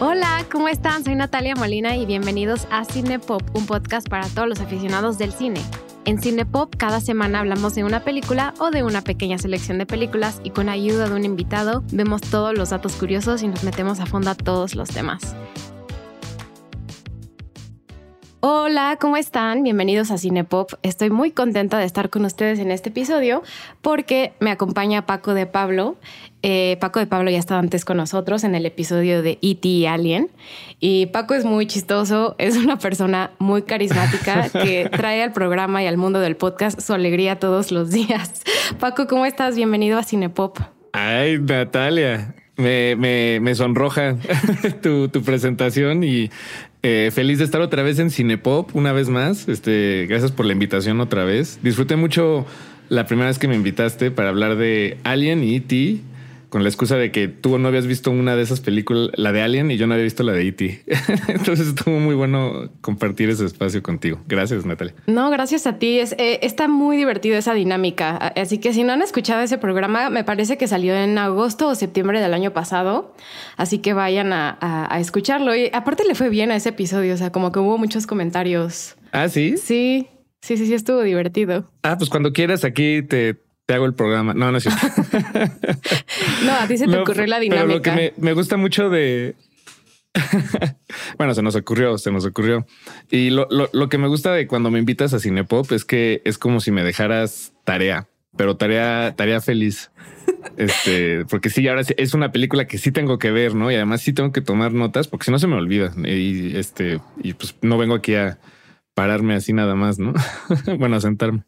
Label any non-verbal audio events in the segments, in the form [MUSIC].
Hola, ¿cómo están? Soy Natalia Molina y bienvenidos a Cinepop, un podcast para todos los aficionados del cine. En Cinepop cada semana hablamos de una película o de una pequeña selección de películas y con ayuda de un invitado vemos todos los datos curiosos y nos metemos a fondo a todos los temas. Hola, ¿cómo están? Bienvenidos a Cinepop. Estoy muy contenta de estar con ustedes en este episodio porque me acompaña Paco de Pablo. Eh, Paco de Pablo ya estaba antes con nosotros en el episodio de E.T. Alien. Y Paco es muy chistoso, es una persona muy carismática [LAUGHS] que trae al programa y al mundo del podcast su alegría todos los días. Paco, ¿cómo estás? Bienvenido a Cinepop. Ay, Natalia, me, me, me sonroja [LAUGHS] tu, tu, presentación y eh, feliz de estar otra vez en Cinepop una vez más. Este, gracias por la invitación otra vez. Disfruté mucho la primera vez que me invitaste para hablar de Alien y E.T con la excusa de que tú no habías visto una de esas películas, la de Alien, y yo no había visto la de E.T. [LAUGHS] Entonces estuvo muy bueno compartir ese espacio contigo. Gracias, Natalia. No, gracias a ti. Es, eh, está muy divertido esa dinámica. Así que si no han escuchado ese programa, me parece que salió en agosto o septiembre del año pasado. Así que vayan a, a escucharlo. Y aparte le fue bien a ese episodio. O sea, como que hubo muchos comentarios. Ah, sí. Sí. Sí, sí, sí, estuvo divertido. Ah, pues cuando quieras aquí te, te hago el programa. No, no es cierto. [LAUGHS] no, a ti se te ocurrió la dinámica. Pero lo que me, gusta mucho de. [LAUGHS] bueno, se nos ocurrió, se nos ocurrió. Y lo, lo, que me gusta de cuando me invitas a Cinepop es que es como si me dejaras tarea, pero tarea, tarea feliz. Este, porque sí, ahora es una película que sí tengo que ver, ¿no? Y además sí tengo que tomar notas porque si no se me olvida. Y este, y pues no vengo aquí a pararme así nada más, ¿no? [LAUGHS] bueno, a sentarme.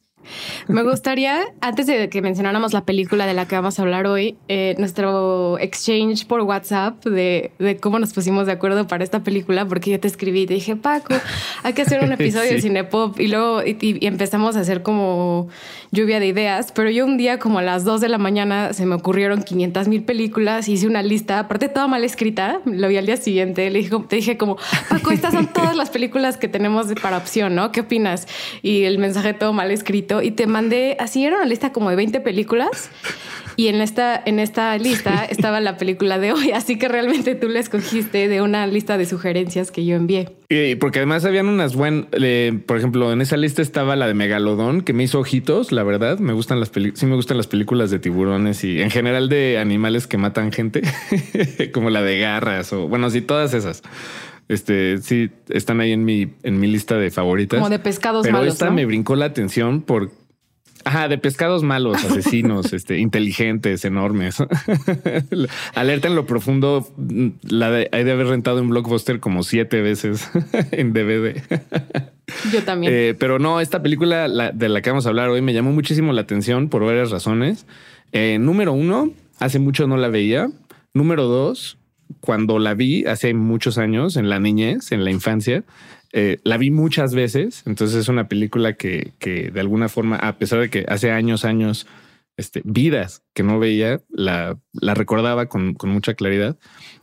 Me gustaría, antes de que mencionáramos la película de la que vamos a hablar hoy, eh, nuestro exchange por WhatsApp de, de, cómo nos pusimos de acuerdo para esta película, porque yo te escribí y te dije, Paco, hay que hacer un [LAUGHS] episodio de Cinepop y luego y, empezamos a hacer como lluvia de ideas, pero yo un día como a las 2 de la mañana se me ocurrieron 500 mil películas, hice una lista, aparte toda mal escrita, lo vi al día siguiente, le dije, te dije como, Paco, estas son todas las películas que tenemos para opción, ¿no? ¿Qué opinas? Y el mensaje todo mal escrito y te mandé, así era una lista como de 20 películas. Y en esta, en esta lista estaba la película de hoy, así que realmente tú la escogiste de una lista de sugerencias que yo envié. Y porque además habían unas buenas, por ejemplo, en esa lista estaba la de Megalodón, que me hizo ojitos, la verdad, me gustan las películas, sí me gustan las películas de tiburones y en general de animales que matan gente, [LAUGHS] como la de garras o bueno, sí, todas esas. Este sí están ahí en mi, en mi lista de favoritas. Como de pescados Pero malos. esta me brincó la atención por. Ajá, de pescados malos, asesinos, [LAUGHS] este, inteligentes, enormes. [LAUGHS] Alerta en lo profundo. La de, hay de haber rentado un blockbuster como siete veces [LAUGHS] en DVD. Yo también. Eh, pero no, esta película de la que vamos a hablar hoy me llamó muchísimo la atención por varias razones. Eh, número uno, hace mucho no la veía. Número dos, cuando la vi hace muchos años, en la niñez, en la infancia, eh, la vi muchas veces. Entonces es una película que, que, de alguna forma, a pesar de que hace años, años, este, vidas que no veía, la, recordaba con, mucha claridad.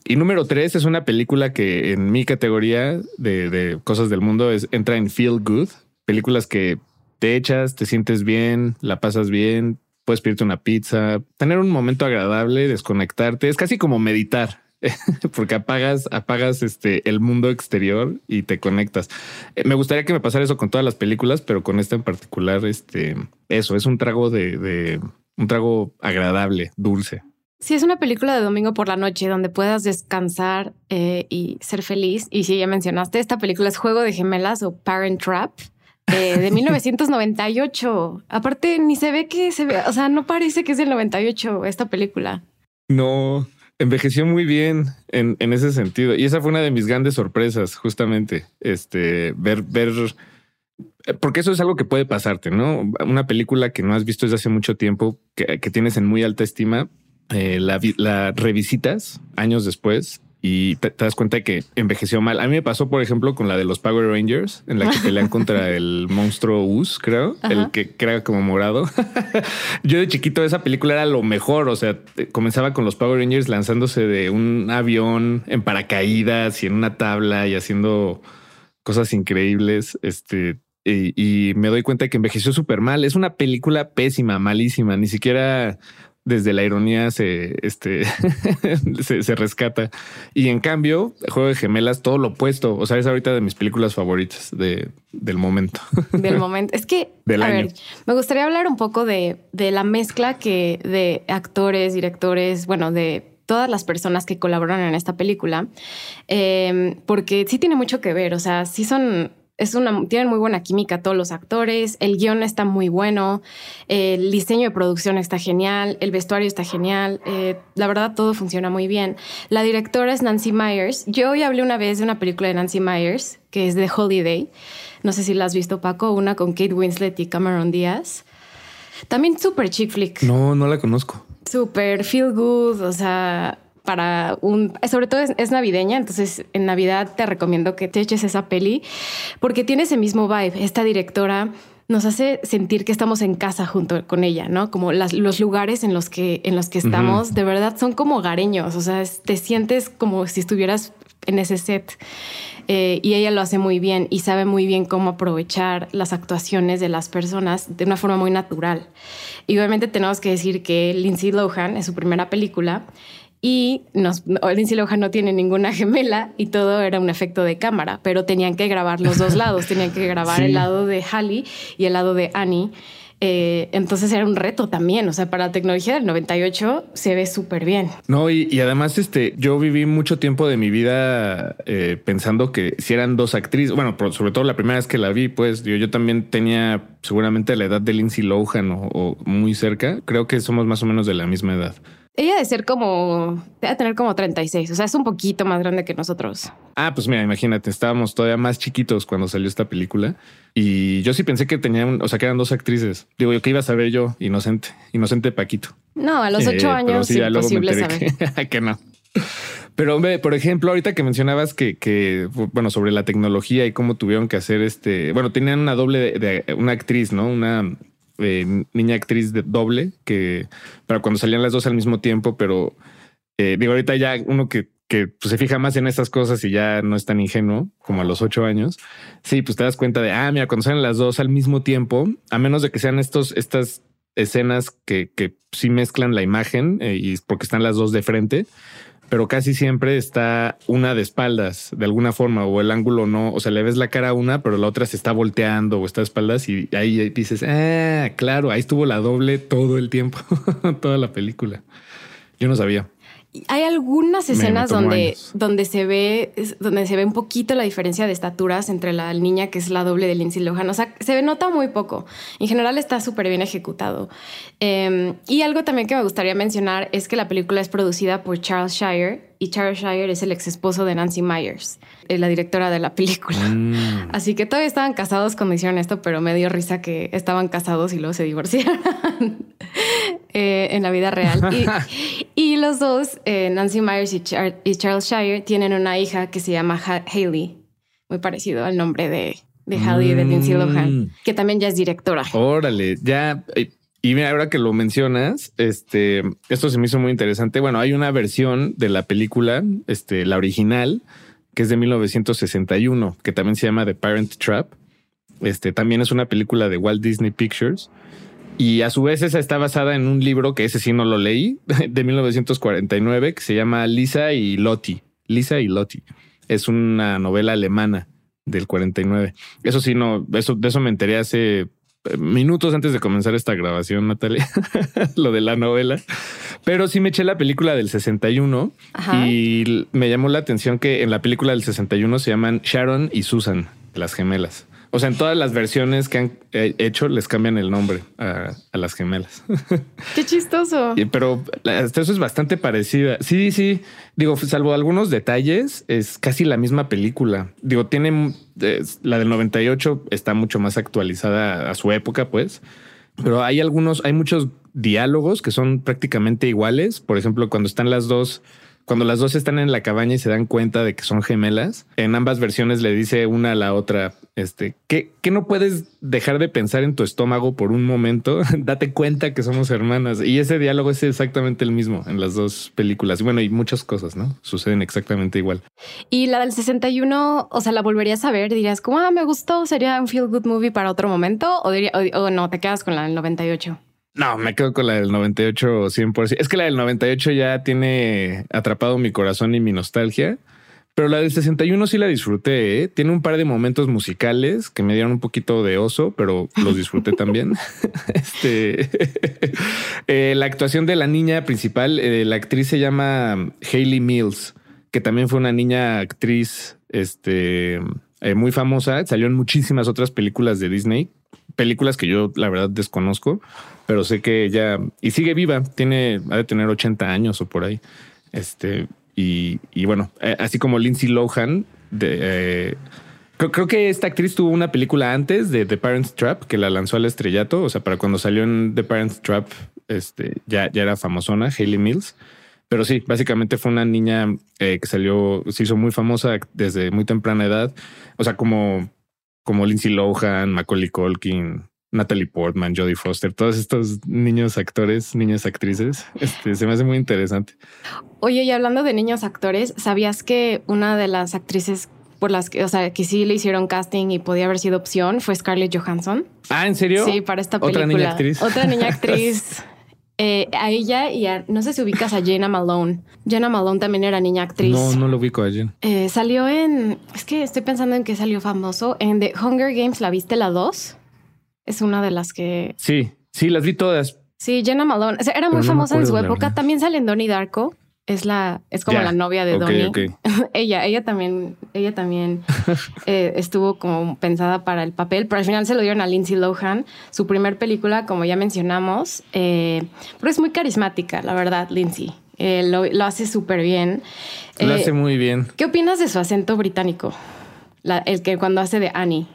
Y número tres es una película que en mi categoría de, cosas del mundo entra en Feel Good, películas que te echas, te sientes bien, la pasas bien, puedes pedirte una pizza, tener un momento agradable, desconectarte. Es casi como meditar. [LAUGHS] porque apagas, apagas este el mundo exterior y te conectas. Eh, me gustaría que me pasara eso con todas las películas, pero con esta en particular, este, eso es un trago de, un trago agradable, dulce. Sí, es una película de domingo por la noche donde puedas descansar eh, y ser feliz. Y si ya mencionaste, esta película es Juego de Gemelas o Parent Trap. Eh, de [LAUGHS] 1998. Aparte, ni se ve que se ve, o sea, no parece que es del 98 esta película. No, envejeció muy bien en, en, ese sentido. Y esa fue una de mis grandes sorpresas, justamente. Este, ver, ver, porque eso es algo que puede pasarte, ¿no? Una película que no has visto desde hace mucho tiempo, que, que tienes en muy alta estima, eh, la, la revisitas años después y te, das cuenta de que envejeció mal. A mí me pasó, por ejemplo, con la de los Power Rangers, en la que pelean contra [LAUGHS] el monstruo Us, creo, el que crea como morado. [LAUGHS] Yo de chiquito esa película era lo mejor, o sea, comenzaba con los Power Rangers lanzándose de un avión en paracaídas y en una tabla y haciendo cosas increíbles. Este, y, me doy cuenta de que envejeció súper mal. Es una película pésima, malísima. Ni siquiera desde la ironía se, este, [LAUGHS] se, rescata. Y en cambio, Juego de Gemelas, todo lo opuesto. O sea, es ahorita de mis películas favoritas de, del momento. [LAUGHS] Del momento. Es que, a ver, me gustaría hablar un poco de, de la mezcla que de actores, directores, bueno, de todas las personas que colaboran en esta película, eh, porque sí tiene mucho que ver, o sea, sí son es una, tienen muy buena química todos los actores, el guion está muy bueno, el diseño de producción está genial, el vestuario está genial, eh, la verdad todo funciona muy bien. La directora es Nancy Myers. Yo hoy hablé una vez de una película de Nancy Myers, que es The Holiday. No sé si la has visto, Paco, una con Kate Winslet y Cameron Díaz. También súper chick flick. No, no la conozco. Súper feel good, o sea, para un, sobre todo es, navideña, entonces en Navidad te recomiendo que te eches esa peli porque tiene ese mismo vibe. Esta directora nos hace sentir que estamos en casa junto con ella, ¿no? Como los lugares en los que, en los que estamos, de verdad son como hogareños, o sea, te sientes como si estuvieras en ese set. Eh, y ella lo hace muy bien y sabe muy bien cómo aprovechar las actuaciones de las personas de una forma muy natural. Y obviamente tenemos que decir que Lindsay Lohan es su primera película y nos, Lindsay Lohan no tiene ninguna gemela y todo era un efecto de cámara, pero tenían que grabar los dos lados, tenían que grabar el lado de Hallie y el lado de Annie. Eh, entonces era un reto también, o sea, para la tecnología del 98 se ve súper bien. No, y, además este, yo viví mucho tiempo de mi vida eh, pensando que si eran dos actrices, bueno, sobre todo la primera vez que la vi, pues yo, yo también tenía seguramente la edad de Lindsay Lohan o muy cerca, creo que somos más o menos de la misma edad. Ella de ser como, debe tener como 36, o sea, es un poquito más grande que nosotros. Ah, pues mira, imagínate, estábamos todavía más chiquitos cuando salió esta película y yo sí pensé que tenían, o sea, que eran dos actrices. Digo, yo que iba a saber yo, inocente, inocente Paquito. No, a los ocho eh, años sí, imposible saber. [LAUGHS] Que, no. Pero hombre, por ejemplo, ahorita que mencionabas que, que, bueno, sobre la tecnología y cómo tuvieron que hacer este, bueno, tenían una doble de una actriz, ¿no? Una eh, niña actriz de doble, que para cuando salían las dos al mismo tiempo, pero eh, digo, ahorita ya uno que, que pues, se fija más en estas cosas y ya no es tan ingenuo como a los ocho años. Sí, pues te das cuenta de, ah, mira, cuando salen las dos al mismo tiempo, a menos de que sean estos, estas escenas que, que sí mezclan la imagen eh, y porque están las dos de frente, pero casi siempre está una de espaldas de alguna forma o el ángulo no, o sea, le ves la cara a una, pero la otra se está volteando o está de espaldas y ahí dices, ah, claro, ahí estuvo la doble todo el tiempo, [LAUGHS] toda la película. Yo no sabía. Hay algunas escenas donde, donde se ve donde se ve un poquito la diferencia de estaturas entre la niña que es la doble de Lindsay Lohan. O sea, se nota muy poco. En general está súper bien ejecutado. Em, y algo también que me gustaría mencionar es que la película es producida por Charles Shire y Charles Shire es el ex esposo de Nancy Myers, eh, la directora de la película. Mm. [LAUGHS] Así que todavía estaban casados cuando hicieron esto, pero me dio risa que estaban casados y luego se divorciaron [LAUGHS] eh, en la vida real. Y, [LAUGHS] los dos, eh, Nancy Myers y, Charles Shire, tienen una hija que se llama Haley, muy parecido al nombre de, de Haley de Lindsay mm. Lohan, que también ya es directora. Órale, ya y mira, ahora que lo mencionas, este, esto se me hizo muy interesante. Bueno, hay una versión de la película, este, la original, que es de 1961, que también se llama The Parent Trap. Este, también es una película de Walt Disney Pictures. Y a su vez esa está basada en un libro que ese sí no lo leí, [LAUGHS] de 1949, que se llama Lisa y Lottie. Lisa y Lottie. Es una novela alemana del 49. Eso sí, no, eso, de eso me enteré hace minutos antes de comenzar esta grabación, Natalia, [LAUGHS] lo de la novela. Pero sí me eché la película del 61 y me llamó la atención que en la película del 61 se llaman Sharon y Susan, las gemelas. O sea, en todas las versiones que han eh, hecho les cambian el nombre a, las gemelas. [LAUGHS] Qué chistoso. pero eso es bastante parecida. Sí, sí. Digo, salvo algunos detalles, es casi la misma película. Digo, tiene la del 98 está mucho más actualizada a su época, pues. Pero hay algunos, hay muchos diálogos que son prácticamente iguales. Por ejemplo, cuando están las dos cuando las dos están en la cabaña y se dan cuenta de que son gemelas, en ambas versiones le dice una a la otra, este, que, no puedes dejar de pensar en tu estómago por un momento, [LAUGHS] date cuenta que somos hermanas. Y ese diálogo es exactamente el mismo en las dos películas. Bueno, y muchas cosas, ¿no? Suceden exactamente igual. Y la del 61, o sea, la volverías a ver, dirías, como, ah, me gustó, sería un feel good movie para otro momento, o, diría, o no, te quedas con la del 98. No, me quedo con la del 98 100%. Es que la del 98 ya tiene atrapado mi corazón y mi nostalgia. Pero la del 61 sí la disfruté. ¿eh? Tiene un par de momentos musicales que me dieron un poquito de oso, pero los disfruté también. [LAUGHS] [LAUGHS] este, [LAUGHS] eh, la actuación de la niña principal, eh, la actriz se llama Hayley Mills, que también fue una niña actriz este, muy famosa. Salió en muchísimas otras películas de Disney, películas que yo la verdad desconozco, pero sé que ella y sigue viva, tiene, ha de tener 80 años o por ahí. Este, y, bueno, eh, así como Lindsay Lohan, eh, creo, que esta actriz tuvo una película antes de The Parents Trap que la lanzó al estrellato. O sea, para cuando salió en The Parents Trap, este, ya, ya era famosona, Hayley Mills. Pero sí, básicamente fue una niña eh, que salió, se hizo muy famosa desde muy temprana edad. O sea, como como Lindsay Lohan, Macaulay Culkin, Natalie Portman, Jodie Foster, todos estos niños actores, niñas actrices, [LAUGHS] este, se me hace muy interesante. Oye, y hablando de niños actores, ¿sabías que una de las actrices por las que, o sea, que sí le hicieron casting y podía haber sido opción fue Scarlett Johansson? Ah, ¿en serio? Sí, para esta película. Otra niña actriz. Otra niña [LAUGHS] actriz. Eh, a ella y a, no sé si ubicas a Jenna Malone. Jenna Malone también era niña actriz. No, no lo ubico a Jenna. Eh, salió en, es que estoy pensando en que salió famoso. En The Hunger Games, ¿la viste la 2? Es una de las que... Sí, sí, las vi todas. Sí, Jenna Malone. era muy famosa en su época. También sale en Donnie Darko es la, es como la novia de Donnie. [LAUGHS] ella, ella también, ella también [LAUGHS] eh, estuvo como pensada para el papel, pero al final se lo dieron a Lindsay Lohan, su primer película, como ya mencionamos, eh, pero es muy carismática, la verdad, Lindsay. Eh, lo, hace súper bien. Lo hace muy bien. ¿Qué opinas de su acento británico? el que cuando hace de Annie.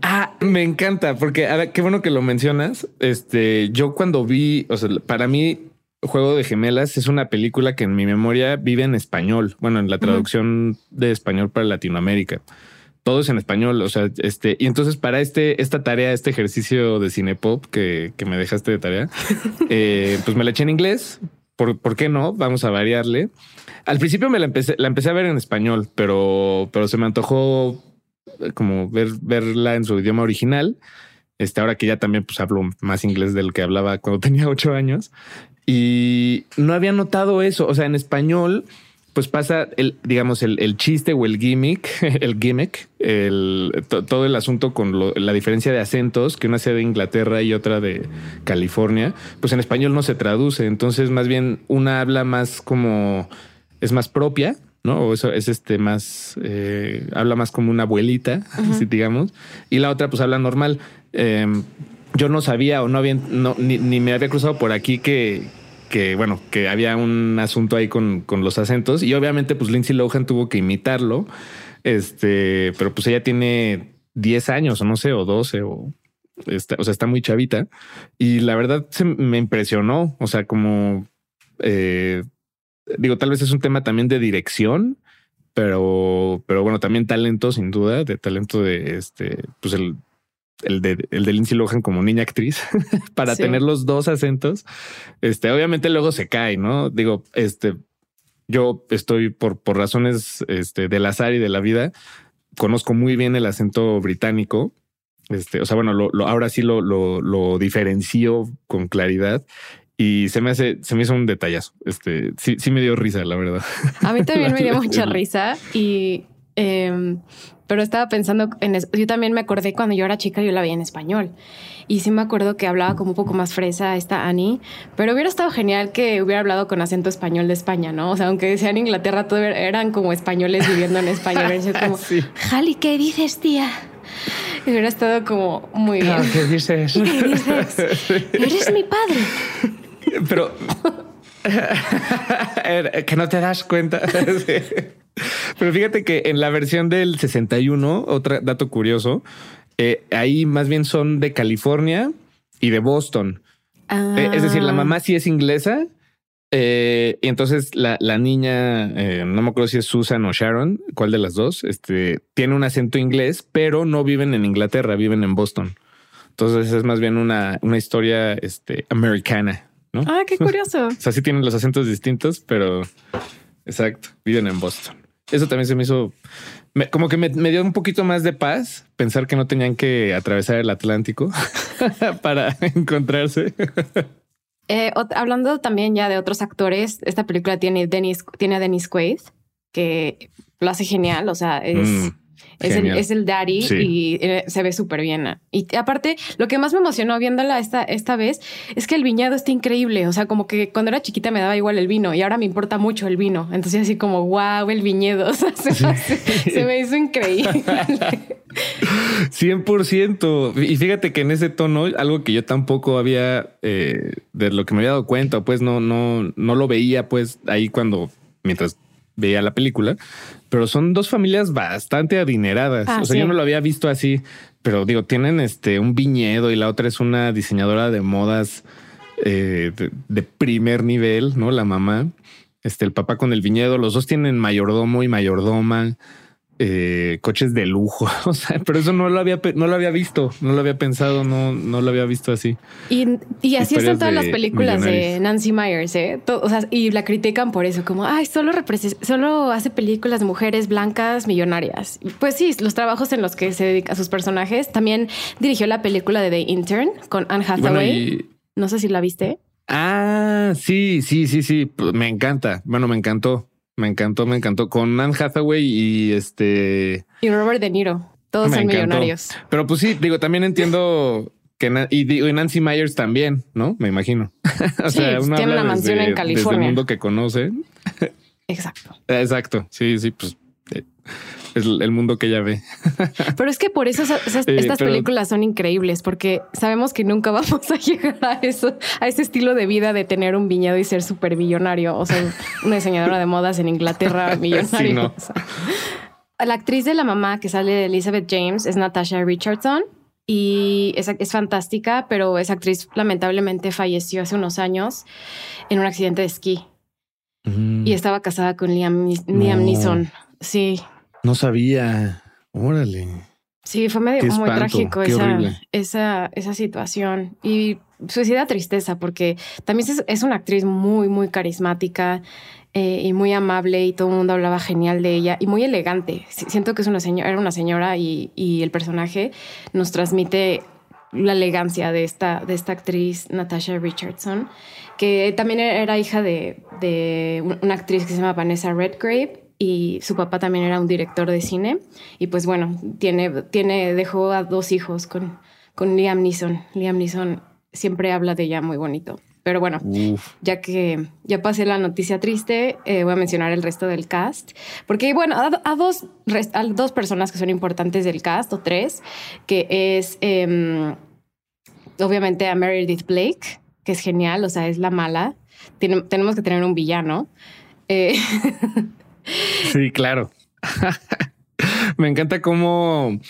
Ah, me encanta, porque ahora qué bueno que lo mencionas. Este, yo cuando vi, o sea, para mí Juego de Gemelas es una película que en mi memoria vive en español. Bueno, en la traducción de español para Latinoamérica. Todo es en español. O sea, este, y entonces para este, esta tarea, este ejercicio de cinepop que, que me dejaste de tarea, [LAUGHS] eh, pues me la eché en inglés. ¿Por, ¿Por, qué no? Vamos a variarle. Al principio me la empecé, la empecé a ver en español, pero, pero se me antojó como ver, verla en su idioma original. Este, ahora que ya también pues hablo más inglés del que hablaba cuando [LAUGHS] tenía ocho años. Y no había notado eso. O sea, en español, pues pasa el, digamos, el, chiste o el gimmick, [LAUGHS] el gimmick, el, todo el asunto con la diferencia de acentos, que una sea de Inglaterra y otra de California, pues en español no se traduce. Entonces, más bien, una habla más como es más propia, ¿no? O eso es este más, eh, habla más como una abuelita, así digamos, y la otra pues habla normal. Em, yo no sabía o no había, ni, me había cruzado por aquí que, que bueno, que había un asunto ahí con, con, los acentos. Y obviamente pues Lindsay Lohan tuvo que imitarlo, este, pero pues ella tiene 10 años o no sé, o 12 o, está, o sea, está muy chavita. Y la verdad se me impresionó, o sea, como, eh, digo, tal vez es un tema también de dirección, pero, pero bueno, también talento sin duda, de talento de este, pues el el de, el de Lindsay Lohan como niña actriz [LAUGHS] para tener los dos acentos. Este, obviamente luego se cae, ¿no? Digo, este, yo estoy por, por razones este, del azar y de la vida, conozco muy bien el acento británico. Este, o sea, bueno, lo, ahora sí lo, lo, lo, diferencio con claridad y se me hace, se me hizo un detallazo. Este, sí, sí me dio risa, la verdad. A mí también me dio [LAUGHS] mucha risa y Em, pero estaba pensando en eso. Yo también me acordé cuando yo era chica, yo la veía en español. Y sí me acuerdo que hablaba como un poco más fresa esta Annie, pero hubiera estado genial que hubiera hablado con acento español de España, ¿no? O sea, aunque sea en Inglaterra, todo eran como españoles viviendo en España. como, [LAUGHS] sí. Jali, ¿qué dices, tía? Y hubiera estado como muy bien. ¿Qué dices? [LAUGHS] ¿Qué dices? [LAUGHS] Eres mi padre. Pero que no te das cuenta. Pero fíjate que en la versión del 61, otro dato curioso, eh, ahí más bien son de California y de Boston. Eh, es decir, la ah. mamá sí es inglesa, Eh, y entonces la, la niña, no me acuerdo si es Susan o Sharon, cuál de las dos, este, tiene un acento inglés, pero no viven en Inglaterra, viven en Boston. Entonces es más bien una, una historia este, americana, ¿no? Ah, qué curioso. [LAUGHS] o sea, sí tienen los acentos distintos, pero exacto, viven en Boston. Eso también se me hizo como que me, me, dio un poquito más de paz pensar que no tenían que atravesar el Atlántico [LAUGHS] para encontrarse. Eh, hablando también ya de otros actores, esta película tiene, Dennis, tiene a Dennis Quaid, que lo hace genial, o sea, es... Mm. Es el, es el, daddy y eh, se ve súper bien. Y aparte, lo que más me emocionó viéndola esta, esta vez es que el viñedo está increíble. O sea, como que cuando era chiquita me daba igual el vino y ahora me importa mucho el vino. Entonces, así como, wow, el viñedo. [LAUGHS] O sea, se, me hizo increíble. [LAUGHS] 100%. Y fíjate que en ese tono, algo que yo tampoco había, eh, de lo que me había dado cuenta, pues no, no, no lo veía, pues ahí cuando, mientras veía la película, pero son dos familias bastante adineradas. Ah, o sea, yo no lo había visto así, pero digo, tienen este un viñedo y la otra es una diseñadora de modas eh, de, primer nivel, ¿no? La mamá, este, el papá con el viñedo, los dos tienen mayordomo y mayordoma. Eh, coches de lujo, [LAUGHS] o sea, pero eso no lo había, no lo había visto, no lo había pensado, no, no lo había visto así. Y, y así están todas las películas de Nancy Myers, ¿eh? o sea, y la critican por eso, como, ay, solo, solo hace películas de mujeres blancas millonarias. Pues sí, los trabajos en los que se dedica a sus personajes. También dirigió la película de The Intern con Anne Hathaway. No sé si la viste. Ah, sí, sí, sí, sí. Me encanta. Bueno, me encantó. Me encantó, me encantó. Con Anne Hathaway y este. Y Robert De Niro. Todos son millonarios. Pero pues sí, digo, también entiendo que y, Nancy Myers también, ¿no? Me imagino. [LAUGHS] o sea, una tiene una mansión en California. Desde el mundo que conoce. Exacto. Exacto. Sí, sí, pues es el mundo que ella ve. Pero es que por eso [LAUGHS] estas películas son increíbles, porque sabemos que nunca [LAUGHS] vamos a llegar a eso, a ese estilo de vida de tener un viñedo y ser súper millonario. O sea, una diseñadora de modas en Inglaterra [LAUGHS] millonario. La actriz de la mamá que sale de Elizabeth James es Natasha Richardson y es, es, fantástica, pero esa actriz lamentablemente falleció hace unos años en un accidente de esquí. Mm. Y estaba casada con Liam, Liam Neeson. Sí. No sabía. Órale. Sí, fue medio muy trágico esa, esa, esa, situación. Y suicida tristeza, porque también es, una actriz muy, muy carismática eh, y muy amable, y todo el mundo hablaba genial de ella y muy elegante. Siento que es una señora, era una señora y, y el personaje nos transmite la elegancia de esta, de esta actriz, Natasha Richardson, que también era hija de, de una actriz que se llama Vanessa Redgrave y su papá también era un director de cine y pues bueno, tiene, tiene, dejó a dos hijos con, con Liam Neeson. Liam Neeson siempre habla de ella muy bonito. Pero bueno, ya que ya pasé la noticia triste, eh, voy a mencionar el resto del cast. Porque, bueno, a, dos, a dos personas que son importantes del cast, o tres, que es em, obviamente a Meredith Blake, que es genial, o sea, es la mala. tenemos que tener un villano. Eh, [LAUGHS] Sí, claro. [LAUGHS] Me encanta cómo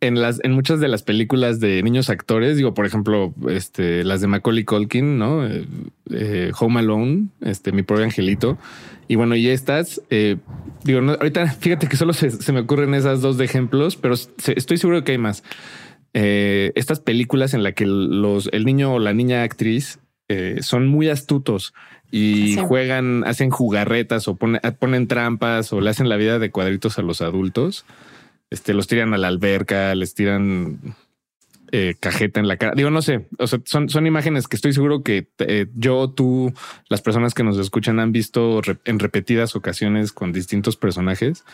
en las en muchas de las películas de niños actores, digo, por ejemplo, este, las de Macaulay Culkin, ¿no? Eh, eh, Home Alone, este, mi pobre angelito. Y bueno, y estas, eh, digo, ahorita fíjate que solo se, me ocurren esas dos de ejemplos, pero estoy seguro que hay más. estas películas en las que los, el niño o la niña actriz son muy astutos y juegan, hacen jugarretas o ponen trampas o le hacen la vida de cuadritos a los adultos. Este, los tiran a la alberca, les tiran eh, cajeta en la cara. Digo, no sé, o sea, son, son imágenes que estoy seguro que eh, yo, tú, las personas que nos escuchan han visto en repetidas ocasiones con distintos personajes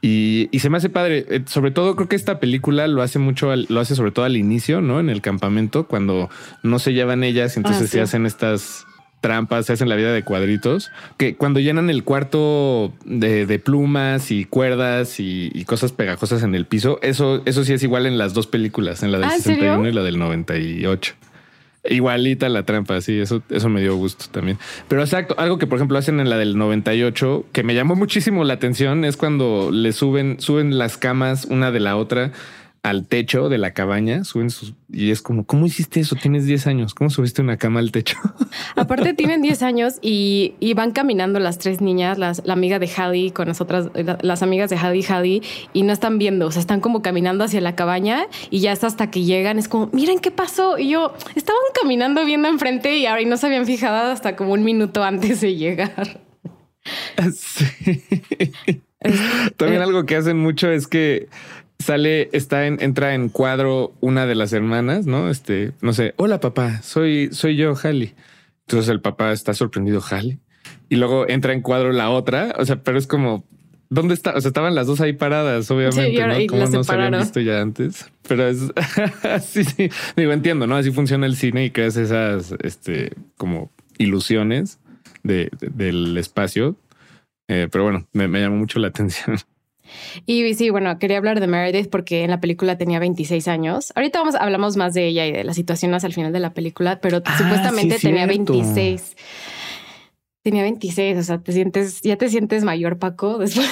y, se me hace padre. Eh, sobre todo creo que esta película lo hace mucho, lo hace sobre todo al inicio, ¿no? En el campamento, cuando no se llevan ellas, entonces ah, se hacen estas trampas, se hacen la vida de cuadritos, que cuando llenan el cuarto de, plumas y cuerdas y, cosas pegajosas en el piso, eso, eso sí es igual en las dos películas, en la del 61 ah, y la del 98. Igualita la trampa, sí, eso, eso me dio gusto también. Pero exacto, algo que por ejemplo hacen en la del 98, que me llamó muchísimo la atención, es cuando le suben, suben las camas una de la otra al techo de la cabaña, suben sus y es como, ¿cómo hiciste eso? Tienes 10 años, ¿cómo subiste una cama al techo? [LAUGHS] Aparte tienen 10 años y, van caminando las tres niñas, las, la amiga de Hallie con las otras, las amigas de y Hallie y no están viendo, o sea, están como caminando hacia la cabaña y ya hasta que llegan es como, miren qué pasó. Y yo, estaban caminando viendo enfrente y ahora y no se habían fijado hasta como un minuto antes de llegar. [LAUGHS] Sí. También eh, algo que hacen mucho es que sale, está en, entra en cuadro una de las hermanas, ¿no? Este, no sé, hola papá, soy, soy yo, Hallie. Entonces el papá está sorprendido, Hallie. Y luego entra en cuadro la otra, o sea, pero es como, ¿dónde está? O sea, estaban las dos ahí paradas, obviamente, ¿no? Como no se habían visto ya antes. Pero es, [LAUGHS] sí, sí, digo, entiendo, ¿no? Así funciona el cine y creas esas, este, como ilusiones de, del espacio. Eh, pero bueno, me, me llamó mucho la [LAUGHS] atención. Y sí, bueno, quería hablar de Meredith porque en la película tenía 26 años. Ahorita vamos, hablamos más de ella y de las situaciones al final de la película, pero ah, supuestamente tenía 26. Tenía 26, o sea, te sientes, ya te sientes mayor, Paco, [LAUGHS] después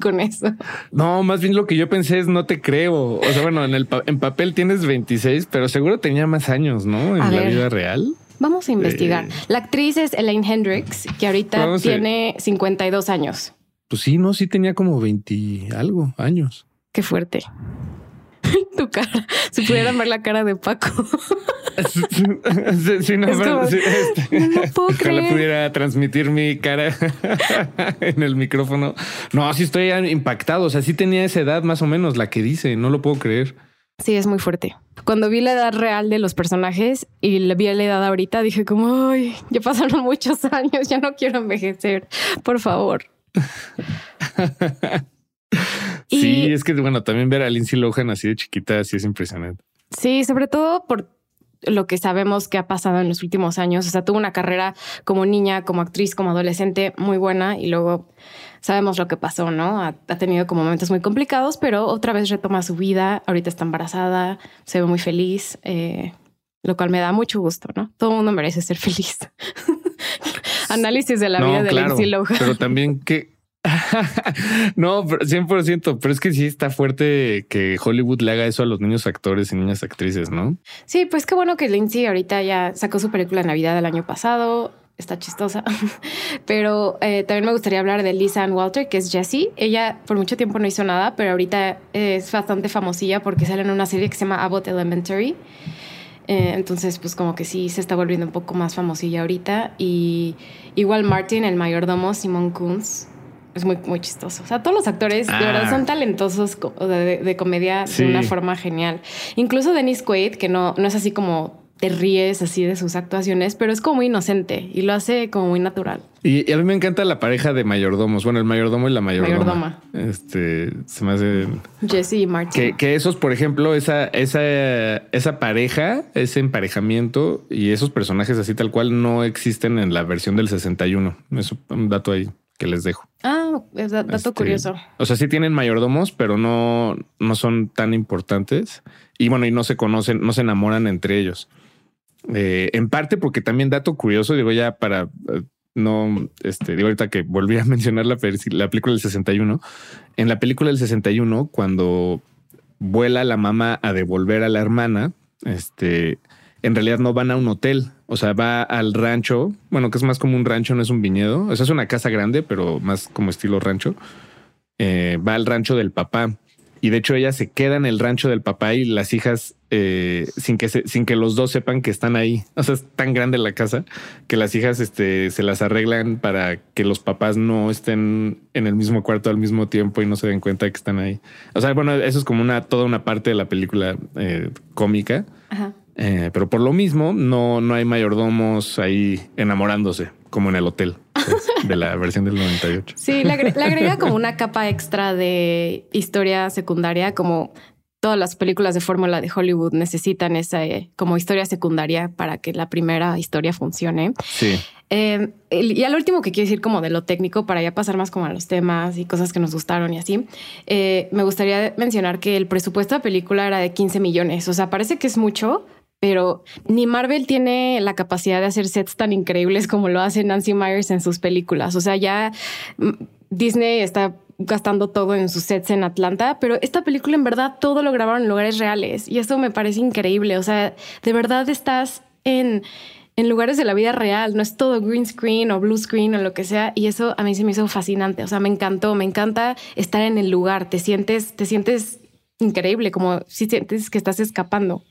con eso. No, más bien lo que yo pensé es no te creo. O sea, bueno, en el en papel tienes 26, pero seguro tenía más años, ¿no? En la vida real. Vamos a investigar. Eh, la actriz es Elaine Hendricks, que ahorita tiene 52 años. Pues sí, no, sí tenía como 20 algo años. Qué fuerte. [LAUGHS] tu cara. Si pudieran ver la cara de Paco. [LAUGHS] sí, no, este, no puedo Ojalá pudiera transmitir mi cara [LAUGHS] en el micrófono. No, sí estoy impactado. O sea, sí tenía esa edad más o menos, la que dice. No lo puedo creer. Sí, es muy fuerte. Cuando vi la edad real de los personajes y vi la edad ahorita, dije como, ay, ya pasaron muchos años, ya no quiero envejecer. Por favor. [LAUGHS] sí, es que bueno, también ver a Lindsay Lohan así de chiquita, sí es impresionante. Sí, sobre todo por lo que sabemos que ha pasado en los últimos años. O sea, tuvo una carrera como niña, como actriz, como adolescente muy buena y luego sabemos lo que pasó, ¿no? Ha, tenido como momentos muy complicados, pero otra vez retoma su vida. Ahorita está embarazada, se ve muy feliz, eh, lo cual me da mucho gusto, ¿no? Todo el mundo merece ser feliz. [LAUGHS] [LAUGHS] Análisis de la vida de Lindsay Lohan. Pero también que [LAUGHS] no, 100%, pero es que sí está fuerte que Hollywood le haga eso a los niños actores y niñas actrices, ¿no? Sí, pues qué bueno que Lindsay ahorita ya sacó su película de Navidad del año pasado, está chistosa, [LAUGHS] pero eh, también me gustaría hablar de Lisa Ann Walter, que es Jessie. Ella por mucho tiempo no hizo nada, pero ahorita es bastante famosilla porque sale en una serie que se llama Abbott Elementary. Eh, entonces, pues como que sí se está volviendo un poco más famosilla ahorita. Y igual Martin, el mayordomo, Simon Kunz, es muy, muy chistoso. O sea, todos los actores de verdad ah. son talentosos de, comedia de una forma genial. Incluso Dennis Quaid, que no, no es así como te ríes así de sus actuaciones, pero es como muy inocente y lo hace como muy natural. Y, a mí me encanta la pareja de mayordomos. Bueno, el mayordomo y la mayordoma. Este se me hace Jesse y Martin. Que, esos, por ejemplo, esa, esa, esa pareja, ese emparejamiento y esos personajes así tal cual no existen en la versión del 61. Es un dato ahí que les dejo. Ah, es dato este, curioso. O sea, sí tienen mayordomos, pero no, no son tan importantes. Y bueno, y no se conocen, no se enamoran entre ellos. Eh, en parte porque también dato curioso, digo ya para eh, no, este, digo ahorita que volví a [LAUGHS] mencionar la, la película del 61, en la película del 61, cuando vuela la mamá a devolver a la hermana, este, en realidad no van a un hotel, o sea, va al rancho, bueno, que es más como un rancho, no es un viñedo, o sea, es una casa grande, pero más como estilo rancho, eh, va al rancho del papá. Y de hecho ella se queda en el rancho del papá y las hijas eh, sin que sin que los dos sepan que están ahí. O sea, es tan grande la casa que las hijas este, se las arreglan para que los papás no estén en el mismo cuarto al mismo tiempo y no se den cuenta de que están ahí. O sea, bueno, eso es como una toda una parte de la película eh, cómica. Eh, pero por lo mismo, no, no hay mayordomos ahí enamorándose, como en el hotel [LAUGHS] de la versión del 98. Sí, le, agrega como una capa extra de historia secundaria, como todas las películas de fórmula de Hollywood necesitan esa eh, como historia secundaria para que la primera historia funcione. Sí. Eh, y al último que quiero decir como de lo técnico, para ya pasar más como a los temas y cosas que nos gustaron y así, eh, me gustaría mencionar que el presupuesto de la película era de 15 millones. O sea, parece que es mucho, pero ni Marvel tiene la capacidad de hacer sets tan increíbles como lo hace Nancy Myers en sus películas. O sea, ya mm, Disney está gastando todo en sus sets en Atlanta, pero esta película en verdad todo lo grabaron en lugares reales y eso me parece increíble. O sea, de verdad estás en, en lugares de la vida real, no es todo green screen o blue screen o lo que sea y eso a mí se me hizo fascinante. O sea, me encantó, me encanta estar en el lugar, te sientes, te sientes increíble, como si sientes que estás escapando.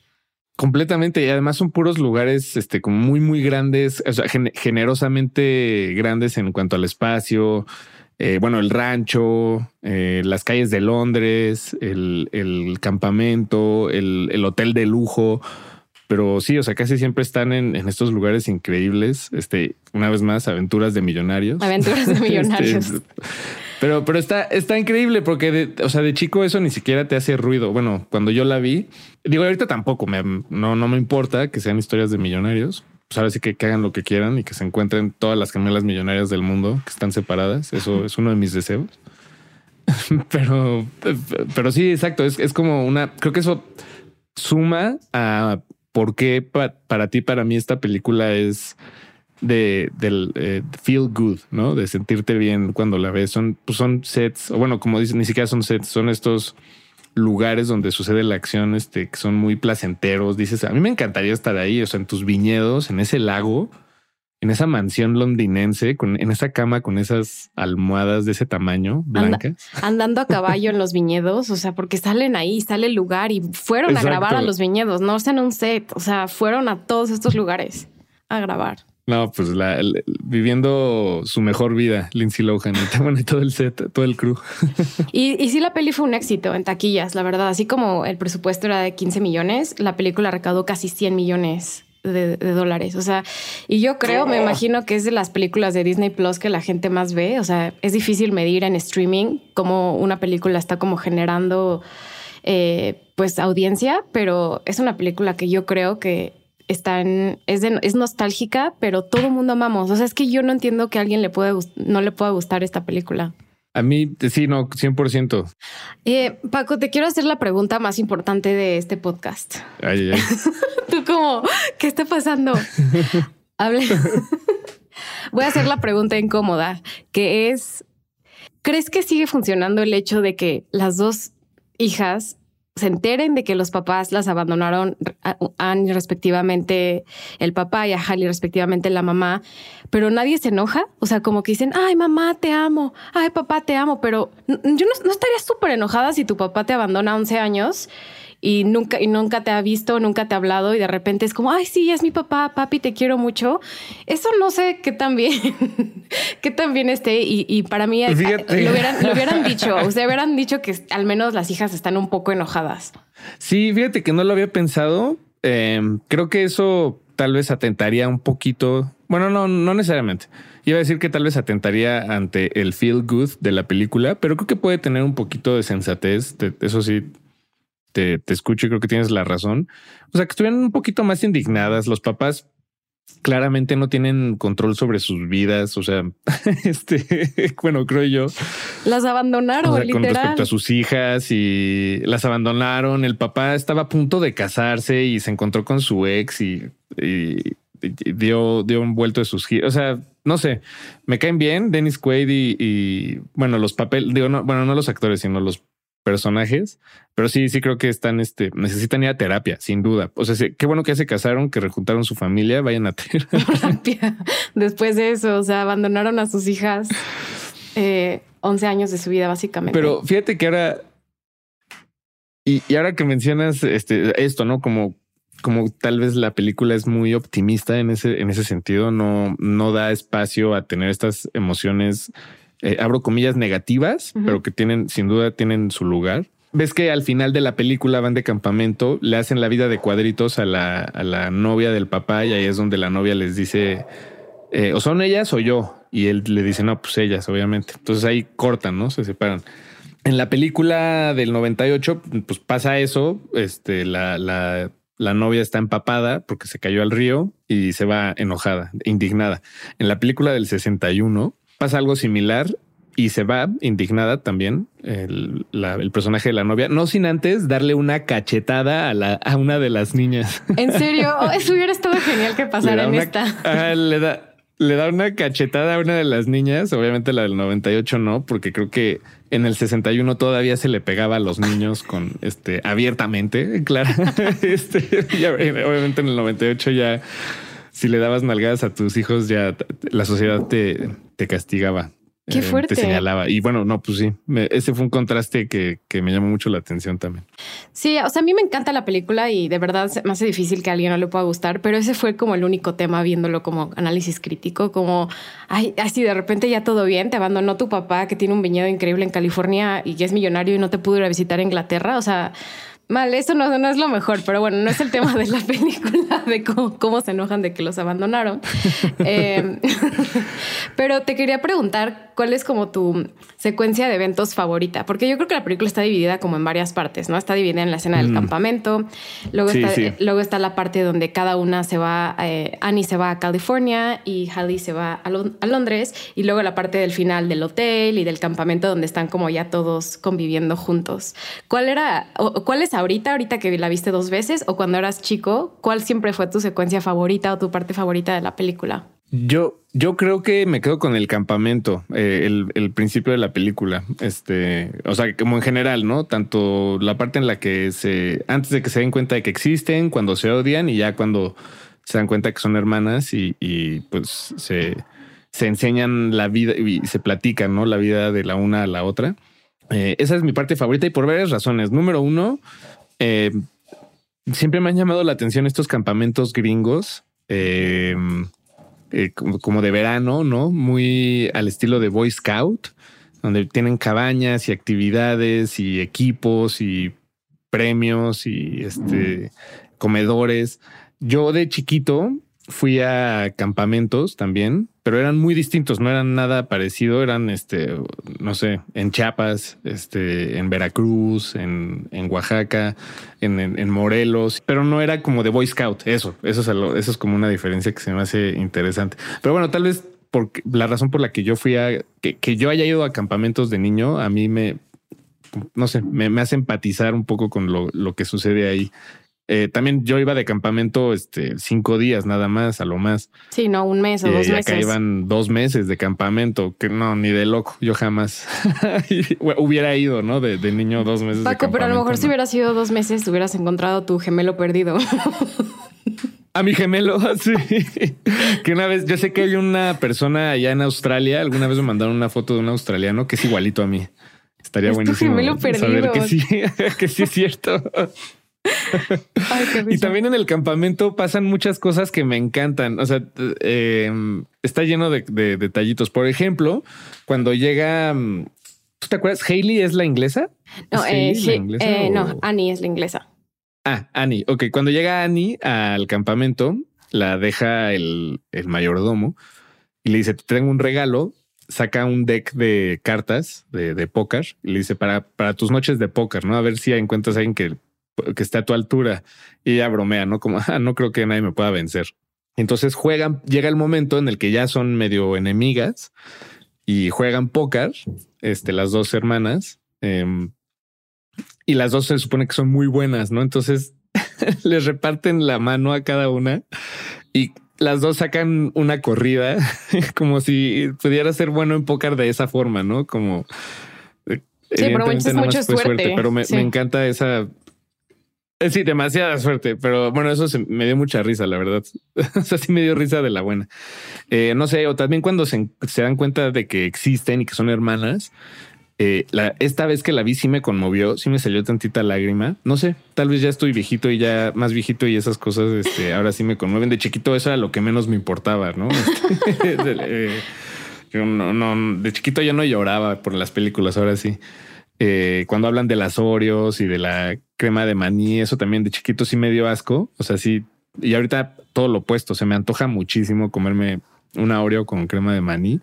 Completamente. Y además son puros lugares, este, como muy, muy grandes, o sea, generosamente grandes en cuanto al espacio. Eh, bueno, el rancho, eh, las calles de Londres, el, campamento, el, hotel de lujo. Pero sí, o sea, casi siempre están en, estos lugares increíbles. Este, una vez más, aventuras de millonarios. Aventuras de [LAUGHS] este, millonarios. pero, pero está, está increíble porque, de, o sea, de chico eso ni siquiera te hace ruido. Bueno, cuando yo la vi, digo, ahorita tampoco me, no, no me importa que sean historias de millonarios, pues ahora sí que, hagan lo que quieran y que se encuentren todas las gemelas millonarias del mundo que están separadas. Eso es uno de mis deseos. [LAUGHS] pero, pero sí, exacto. Es, es, como una, creo que eso suma a por qué para ti, para mí esta película es de del eh, feel good, ¿no? De sentirte bien cuando la ves. Son, pues son sets, o bueno, como dicen, ni siquiera son sets, son estos lugares donde sucede la acción, este, que son muy placenteros. Dices, a mí me encantaría estar ahí, o sea, en tus viñedos, en ese lago, en esa mansión londinense, con, en esa cama con esas almohadas de ese tamaño, blancas. andando a caballo en los viñedos, o sea, porque salen ahí, sale el lugar y fueron a grabar a los viñedos, no en un set, o sea, fueron a todos estos lugares a grabar. No, pues la, viviendo su mejor vida, Lindsay Lohan y todo el set, todo el crew. Y, y sí, la peli fue un éxito en taquillas, la verdad. Así como el presupuesto era de 15 millones, la película recaudó casi 100 millones de, dólares. O sea, y yo creo, me imagino que es de las películas de Disney Plus que la gente más ve. O sea, es difícil medir en streaming cómo una película está como generando eh, pues audiencia, pero es una película que yo creo que está en, es, es nostálgica, pero todo el mundo amamos. O sea, es que yo no entiendo que a alguien le puede, no le pueda gustar esta película. A mí, sí, no, 100%. Eh, Paco, te quiero hacer la pregunta más importante de este podcast. Ay, ay. [LAUGHS] Tú como, ¿qué está pasando? [LAUGHS] Hable. Voy a hacer la pregunta incómoda, que es, ¿crees que sigue funcionando el hecho de que las dos hijas se enteren de que los papás las abandonaron a Anne respectivamente el papá y a Hallie respectivamente la mamá, pero nadie se enoja. O sea, como que dicen, ay mamá, te amo, ay papá, te amo, pero yo no, estaría súper enojada si tu papá te abandona a 11 años y nunca, y nunca te ha visto, nunca te ha hablado y de repente es como, ay, sí, es mi papá, papi, te quiero mucho. Eso no sé qué tan bien, [LAUGHS] qué tan bien esté. Y, para mí lo hubieran, lo hubieran [LAUGHS] dicho, o sea, hubieran dicho que al menos las hijas están un poco enojadas. Sí, fíjate que no lo había pensado. Em, creo que eso tal vez atentaría un poquito. Bueno, no, no necesariamente. Iba a decir que tal vez atentaría ante el feel good de la película, pero creo que puede tener un poquito de sensatez. eso sí, te, escucho y creo que tienes la razón. O sea, que estuvieran un poquito más indignadas. Los papás claramente no tienen control sobre sus vidas. O sea, [LAUGHS] este, bueno, creo yo. Las abandonaron, Con respecto a sus hijas y las abandonaron. El papá estaba a punto de casarse y se encontró con su ex y, dio, dio un vuelto de sus giros. O sea, no sé, me caen bien Dennis Quaid y, bueno, los papeles, digo, no, bueno, no los actores, sino los personajes, pero sí, sí creo que están, este, necesitan ir a terapia, sin duda. O sea, qué bueno que ya se casaron, que rejuntaron su familia, vayan a [LAUGHS] [LAUGHS] terapia. Después de eso, o sea, abandonaron a sus hijas eh, 11 años de su vida, básicamente. Pero fíjate que ahora, y, ahora que mencionas este, esto, ¿no? Como, como tal vez la película es muy optimista en ese, en ese sentido, no, no da espacio a tener estas emociones eh, abro comillas, negativas, pero que tienen, sin duda, tienen su lugar. Ves que al final de la película van de campamento, le hacen la vida de cuadritos a la, a la novia del papá y ahí es donde la novia les dice, eh, o son ellas o yo. Y él le dice, no, pues ellas, obviamente. Entonces ahí cortan, ¿no? Se separan. En la película del 98, pues pasa eso. Este, la, la, la novia está empapada porque se cayó al río y se va enojada, indignada. En la película del 61, pasa algo similar y se va indignada también el, personaje de la novia, no sin antes darle una cachetada a, la, a una de las niñas. ¿En serio? [LAUGHS] Oh, eso hubiera estado genial que pasara en esta. le da, le da una cachetada a una de las niñas, obviamente la del 98 no, porque creo que en el 61 todavía se le pegaba a los niños con este abiertamente, [LAUGHS] claro. [LAUGHS] Este, obviamente en el 98 ya si le dabas nalgadas a tus hijos ya la sociedad te, te castigaba. Qué fuerte. te señalaba. Y bueno, no, pues sí, ese fue un contraste que, que, me llamó mucho la atención también. Sí, o sea, a mí me encanta la película y de verdad me hace difícil que a alguien no le pueda gustar, pero ese fue como el único tema viéndolo como análisis crítico, como, ay, así de repente ya todo bien, te abandonó tu papá que tiene un viñedo increíble en California y que es millonario y no te pudo ir a visitar a Inglaterra. O sea, Mal, eso no, no, es lo mejor, pero bueno, no es el tema de la [LAUGHS] película, de cómo, se enojan de que los abandonaron. [LAUGHS] Eh, [LAUGHS] pero te quería preguntar cuál es como tu secuencia de eventos favorita, porque yo creo que la película está dividida como en varias partes, ¿no? Está dividida en la escena del mm. campamento, luego, está, luego está la parte donde cada una se va, eh, Annie se va a California y Hallie se va a, a Londres, y luego la parte del final del hotel y del campamento donde están como ya todos conviviendo juntos. ¿Cuál era, o, cuál es ahorita, ahorita que la viste dos veces, o cuando eras chico, cuál siempre fue tu secuencia favorita o tu parte favorita de la película? Yo, yo creo que me quedo con el campamento, eh, el, principio de la película. Este, o sea, como en general, ¿no? Tanto la parte en la que se, antes de que se den cuenta de que existen, cuando se odian y ya cuando se dan cuenta que son hermanas y, pues se, se, enseñan la vida y se platican, ¿no? La vida de la una a la otra. Eh, esa es mi parte favorita y por varias razones. Número uno, eh, siempre me han llamado la atención estos campamentos gringos. Eh, eh, como de verano, ¿no? Muy al estilo de Boy Scout, donde tienen cabañas y actividades y equipos y premios y este comedores. Yo de chiquito fui a campamentos también, pero eran muy distintos, no eran nada parecido, eran este, no sé, en Chiapas, este, en Veracruz, en, en Oaxaca, en, en, Morelos, pero no era como de Boy Scout, eso, eso es, eso es como una diferencia que se me hace interesante. Pero bueno, tal vez porque la razón por la que yo fui a, que, yo haya ido a campamentos de niño, a mí me, no sé, me hace empatizar un poco con lo, lo que sucede ahí eh, también yo iba de campamento este, cinco días nada más, a lo más. Sí, no, un mes o dos meses. Acá iban dos meses de campamento, que no, ni de loco, yo jamás [LAUGHS] hubiera ido, ¿no? De, niño dos meses. Paco, pero a lo mejor si hubiera sido dos meses, te hubieras encontrado tu gemelo perdido. [LAUGHS] A mi gemelo, [LAUGHS] sí. que una vez, yo sé que hay una persona allá en Australia, alguna vez me mandaron una foto de un australiano que es igualito a mí. Estaría buenísimo. Tu gemelo perdido. que sí, que sí es cierto [LAUGHS] y también en el campamento pasan muchas cosas que me encantan. O sea, eh, está lleno de, detallitos. Por ejemplo, cuando llega, mm, ¿tú te acuerdas? Hailey es la inglesa. No, eh, eh, no, Annie es la inglesa. Ah, Annie. Ok, cuando llega Annie al campamento, la deja el, mayordomo y le dice: Te tengo un regalo. Saca un deck de cartas de, de póker y le dice para, para tus noches de póker, ¿no? A ver si encuentras a alguien que que esté a tu altura y ella bromea, ¿no? Como, [LAUGHS] ah, no creo que nadie me pueda vencer. Entonces juegan, llega el momento en el que ya son medio enemigas y juegan póker, este, las dos hermanas, em, y las dos se supone que son muy buenas, ¿no? Entonces [LAUGHS] les reparten la mano a cada una y las dos sacan una corrida [LAUGHS] como si pudiera ser bueno en póker de esa forma, ¿no? Como... Sí, pero mucha suerte. Pero me, me encanta esa eh, sí, demasiada suerte, pero bueno, eso me dio mucha risa, la verdad. [LAUGHS] o sea, sí me dio risa de la buena. Eh, no sé, o también cuando se, dan cuenta de que existen y que son hermanas, eh, esta vez que la vi sí me conmovió, sí me salió tantita lágrima. No sé, tal vez ya estoy viejito y ya más viejito y esas cosas, este, ahora sí me conmueven. De chiquito eso era lo que menos me importaba, ¿no? [LAUGHS] Yo no, no, de chiquito ya no lloraba por las películas, ahora sí. Eh, cuando hablan de las Oreos y de la crema de maní, eso también de chiquito sí me dio asco. O sea, sí. Y ahorita todo lo opuesto. Se me antoja muchísimo comerme una Oreo con crema de maní.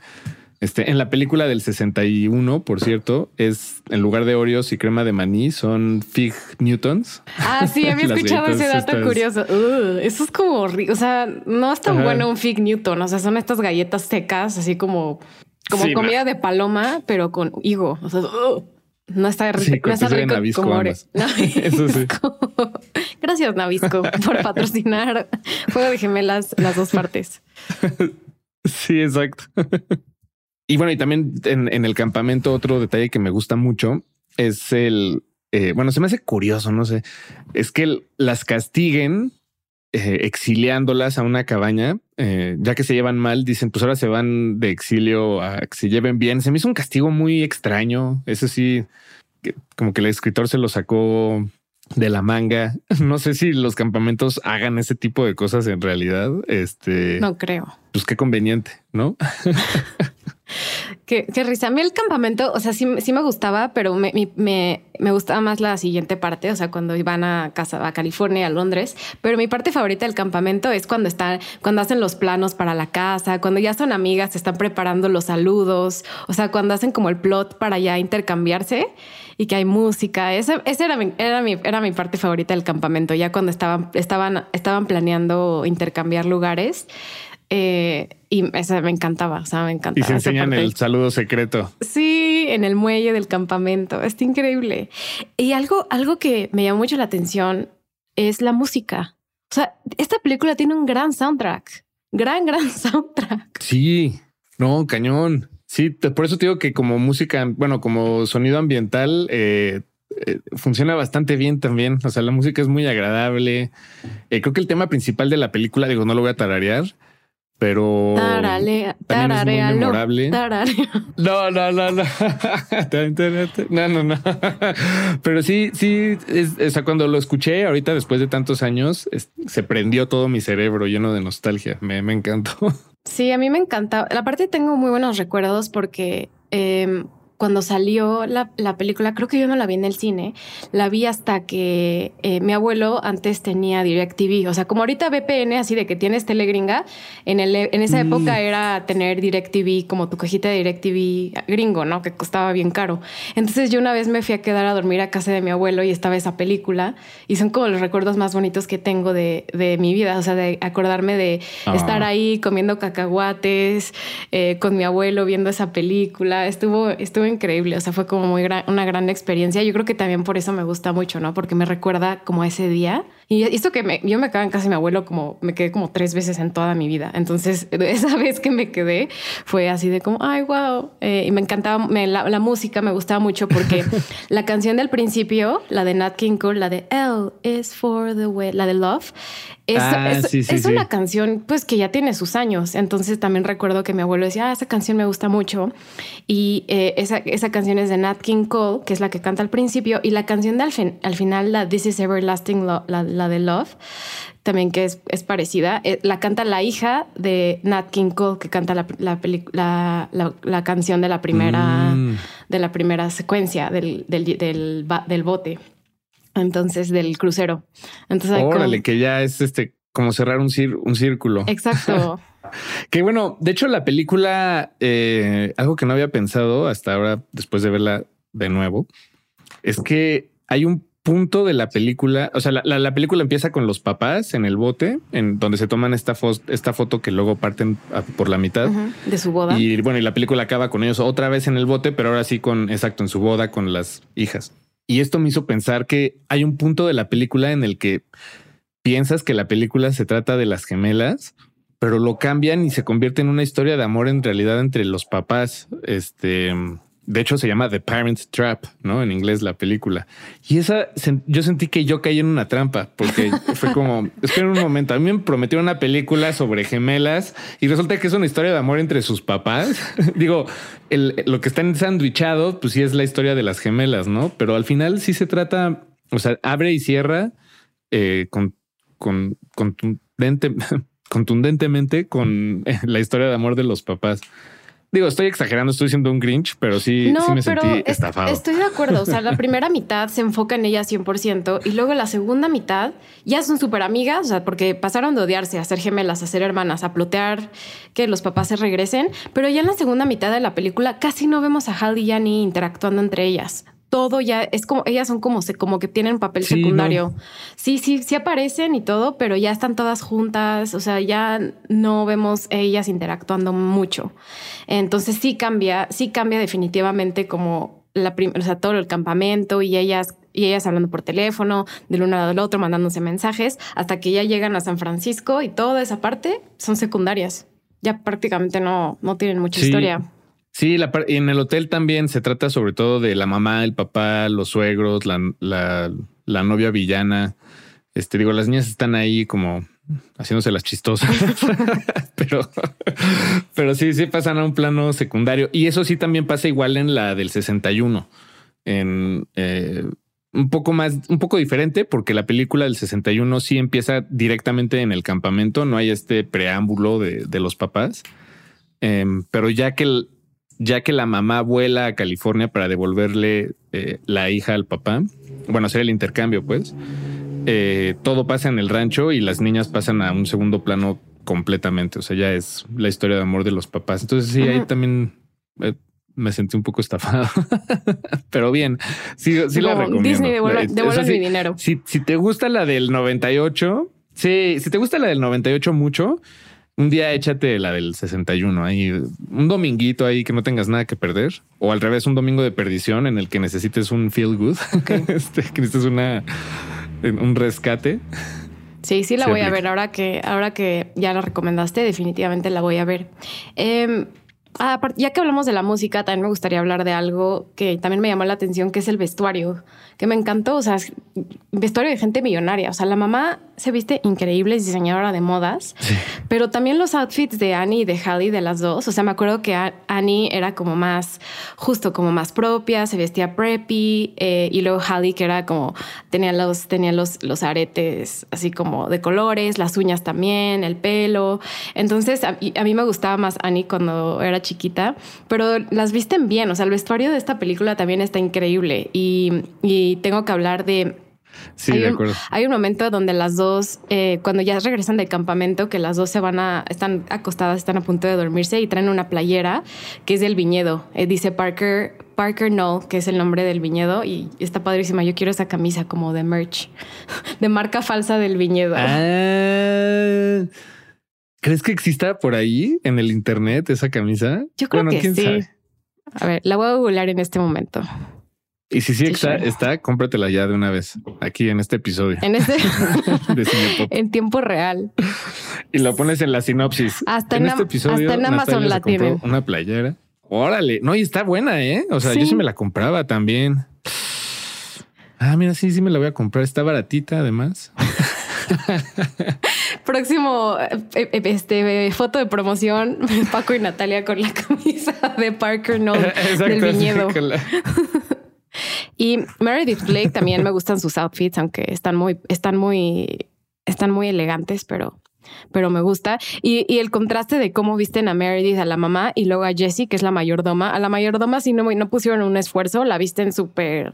Este, en la película del 61, por cierto, es en lugar de Oreos y crema de maní, son Fig Newtons. Ah, sí, había [LAUGHS] escuchado ese dato curioso. eso es como, o sea, no es tan bueno un Fig Newton. O sea, son estas galletas secas, así como, como comida de paloma, pero con higo. O sea, no está, rico, no está rico como [LAUGHS] [LAUGHS] Eso sí. Gracias, Navisco, por patrocinar Juego de Gemelas las dos partes. [LAUGHS] Sí, exacto. y bueno, y también en, el campamento otro detalle que me gusta mucho es el, eh, bueno, se me hace curioso, no sé, es que las castiguen eh, exiliándolas a una cabaña, eh, ya que se llevan mal, dicen, pues ahora se van de exilio a que se lleven bien. Se me hizo un castigo muy extraño. Eso sí, como que el escritor se lo sacó de la manga. [LAUGHS] No sé si los campamentos hagan ese tipo de cosas en realidad. Este no creo. Pues qué conveniente, ¿no? [LAUGHS] [LAUGHS] qué, risa. A mí el campamento, o sea, sí, sí me gustaba, pero me, me, me, gustaba más la siguiente parte, o sea, cuando iban a casa, a California, a Londres. Pero mi parte favorita del campamento es cuando están, cuando hacen los planos para la casa, cuando ya son amigas, están preparando los saludos, o sea, cuando hacen como el plot para ya intercambiarse y que hay música. Esa, era, mi, era, mi, era mi parte favorita del campamento, ya cuando estaban, estaban, estaban planeando intercambiar lugares. Eh, y esa me encantaba, o sea, me encantaba. Y se enseñan el saludo secreto. Sí, en el muelle del campamento. Está increíble. Y algo, algo que me llamó mucho la atención es la música. O sea, esta película tiene un gran soundtrack. Gran, [LAUGHS] gran soundtrack. Sí, no, cañón. Sí, por eso te digo que como música, bueno, como sonido ambiental, eh, eh, funciona bastante bien también. O sea, la música es muy agradable. Eh, creo que el tema principal de la película, digo, no lo voy a tararear, pero Tarale, tararea, es muy memorable. [LAUGHS] No, no, no, no. [LAUGHS] no, no, no. [LAUGHS] Pero sí, sí, o sea, cuando lo escuché ahorita después de tantos años, se prendió todo mi cerebro lleno de nostalgia. Me, me encantó. Sí, a mí me encanta. La parte tengo muy buenos recuerdos porque eh, cuando salió la, la, película, creo que yo no la vi en el cine, la vi hasta que eh, mi abuelo antes tenía DirecTV. O sea, como ahorita VPN, así de que tienes telegringa, en, el, en esa mm. época era tener DirecTV como tu cajita de DirecTV gringo, ¿no? Que costaba bien caro. Entonces yo una vez me fui a quedar a dormir a casa de mi abuelo y estaba esa película y son como los recuerdos más bonitos que tengo de, de mi vida. O sea, de acordarme de ah. estar ahí comiendo cacahuates eh, con mi abuelo viendo esa película. Estuvo, estuvo increíble, o sea, fue como muy una gran experiencia. Yo creo que también por eso me gusta mucho, ¿no? Porque me recuerda como ese día. Y esto que me, yo me quedé en casa de mi abuelo como me quedé como tres veces en toda mi vida. Entonces, [LAUGHS] esa vez que me quedé fue así de como, ay, wow. Eh, y me encantaba la, música, me gustaba mucho porque [LAUGHS] la canción del principio, la de Nat King Cole, la de L is for the way, la de Love, es, ah, es, una canción pues que ya tiene sus años. Entonces también recuerdo que mi abuelo decía, ah, esa canción me gusta mucho. Y eh, esa, esa, canción es de Nat King Cole, que es la que canta al principio. Y la canción de al, al final, la This is Everlasting, la, la, de Love, también que es, es, parecida, eh, la canta la hija de Nat King Cole, que canta la, la, la canción de la primera, mm. de la primera secuencia del, del, del, del bote entonces del crucero. Entonces, Órale, que ya es este como cerrar un, un círculo. Exacto. [LAUGHS] que bueno, de hecho la película, eh, algo que no había pensado hasta ahora, después de verla de nuevo, es que hay un punto de la película, o sea, la, película empieza con los papás en el bote, en donde se toman esta, esta foto que luego parten por la mitad de su boda. Y bueno, y la película acaba con ellos otra vez en el bote, pero ahora sí con, exacto, en su boda con las hijas. Y esto me hizo pensar que hay un punto de la película en el que piensas que la película se trata de las gemelas, pero lo cambian y se convierte en una historia de amor en realidad entre los papás. Este, de hecho, se llama The Parent Trap, ¿no? En inglés la película. Y esa, yo sentí que yo caí en una trampa, porque [LAUGHS] fue como, espera un momento, a mí me prometieron una película sobre gemelas y resulta que es una historia de amor entre sus papás. [LAUGHS] Digo, lo que está sandwichado, pues sí es la historia de las gemelas, ¿no? Pero al final sí se trata, o sea, abre y cierra eh, con, con contundente, [LAUGHS] contundentemente con la historia de amor de los papás. Digo, estoy exagerando, estoy siendo un Grinch, pero sí, sí me sentí estafado. Estoy de acuerdo. O sea, la [LAUGHS] primera mitad se enfoca en ella 100% y luego la segunda mitad ya son súper amigas, o sea, porque pasaron de odiarse a ser gemelas, a ser hermanas, a plotear que los papás se regresen. Pero ya en la segunda mitad de la película casi no vemos a Hal y Yanni interactuando entre ellas todo ya es como ellas son como como que tienen papel secundario. Sí, sí, sí aparecen y todo, pero ya están todas juntas, o sea, ya no vemos ellas interactuando mucho. Entonces sí cambia, sí cambia definitivamente como la o sea, todo el campamento y ellas y ellas hablando por teléfono, del uno al otro, mandándose mensajes, hasta que ya llegan a San Francisco y toda esa parte son secundarias. ya prácticamente no, no tienen mucha historia. Sí, la, en el hotel también se trata sobre todo de la mamá, el papá, los suegros, la, la, la novia villana. Este, digo, las niñas están ahí como haciéndose las chistosas, [LAUGHS] [LAUGHS] pero, pero sí, sí pasan a un plano secundario. Y eso sí también pasa igual en la del 61, en eh, un poco más, un poco diferente, porque la película del 61 sí empieza directamente en el campamento, no hay este preámbulo de, de los papás. Em, pero ya que, ya que la mamá vuela a California para devolverle eh, la hija al papá, bueno, hacer el intercambio, pues eh, todo pasa en el rancho y las niñas pasan a un segundo plano completamente. O sea, ya es la historia de amor de los papás. Entonces, sí, ahí también eh, me sentí un poco estafado. [LAUGHS] Pero bien, sí, sí la recomiendo. Disney, devuelve, mi dinero. Si, si te gusta la del 98, sí, si te gusta la del 98 mucho, un día échate la del 61 ahí, un dominguito ahí que no tengas nada que perder, o al revés, un domingo de perdición en el que necesites un feel good, [LAUGHS] este, que necesites una un rescate. Sí, sí la voy a ver. Ahora que, ahora que ya la recomendaste, definitivamente la voy a ver. Eh, ya que hablamos de la música, también me gustaría hablar de algo que también me llamó la atención, que es el vestuario, que me encantó. O sea, vestuario de gente millonaria. O sea, la mamá se viste increíble, es diseñadora de modas, pero también los outfits de Annie y de Hallie, de las dos. O sea, me acuerdo que Annie era como más, justo como más propia, se vestía preppy, eh, y luego Hallie, que era como, tenía los, tenía los, los aretes así como de colores, las uñas también, el pelo. Entonces, a, a mí me gustaba más Annie cuando era chiquita, pero las visten bien. O sea, el vestuario de esta película también está increíble y, tengo que hablar de Sí, hay de un, acuerdo. Hay un momento donde las dos, eh, cuando ya regresan del campamento, que las dos se van a, están acostadas, están a punto de dormirse y traen una playera que es del viñedo. Eh, dice Parker, Parker No, que es el nombre del viñedo y está padrísima. Yo quiero esa camisa como de merch, [LAUGHS] de marca falsa del viñedo. Ah. ¿Crees que exista por ahí en el internet esa camisa? Yo creo que sí. A ver, la voy a googlear en este momento. Y si sí está, está, cómpratela ya de una vez aquí en este episodio. En este [LAUGHS] en tiempo real. Y lo pones en la sinopsis. Hasta en, este episodio. Hasta en Amazon la tienen. Una playera. Órale. No, y está buena, ¿eh? O sea, yo sí me la compraba también. Ah, mira, sí, sí me la voy a comprar. Está baratita, además. [LAUGHS] Próximo eh, eh, este foto de promoción, [LAUGHS] Paco y Natalia con la camisa de Parker No del viñedo. Y Meredith Blake también me gustan sus outfits, aunque están muy, están muy, están muy elegantes, pero pero me gusta. Y, y, el contraste de cómo visten a Meredith, a la mamá, y luego a Jessie, que es la mayordoma. A la mayordoma sí no, no pusieron un esfuerzo, la visten súper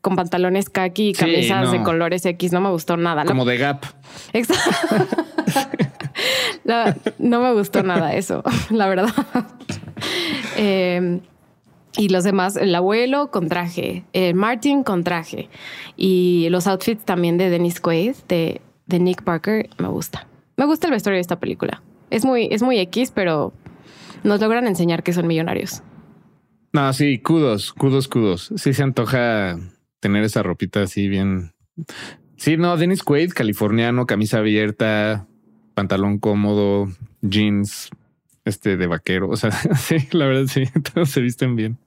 con pantalones khaki y camisas de colores X. No me gustó nada. Como de Gap. Exacto. [LAUGHS] no me gustó nada eso, [LAUGHS] la verdad. [LAUGHS] Eh, y los demás, el abuelo con traje, el Martin con traje y los outfits también de Dennis Quaid, de, de Nick Parker, me gusta. Me gusta el vestuario de esta película. Es muy, es muy X, pero nos logran enseñar que son millonarios. No, sí, kudos, kudos, kudos. Sí se antoja tener esa ropita así bien. Sí, no, Dennis Quaid, californiano, camisa abierta, pantalón cómodo, jeans, este de vaquero. O sea, [LAUGHS] sí, la verdad sí, [LAUGHS] todos se visten bien.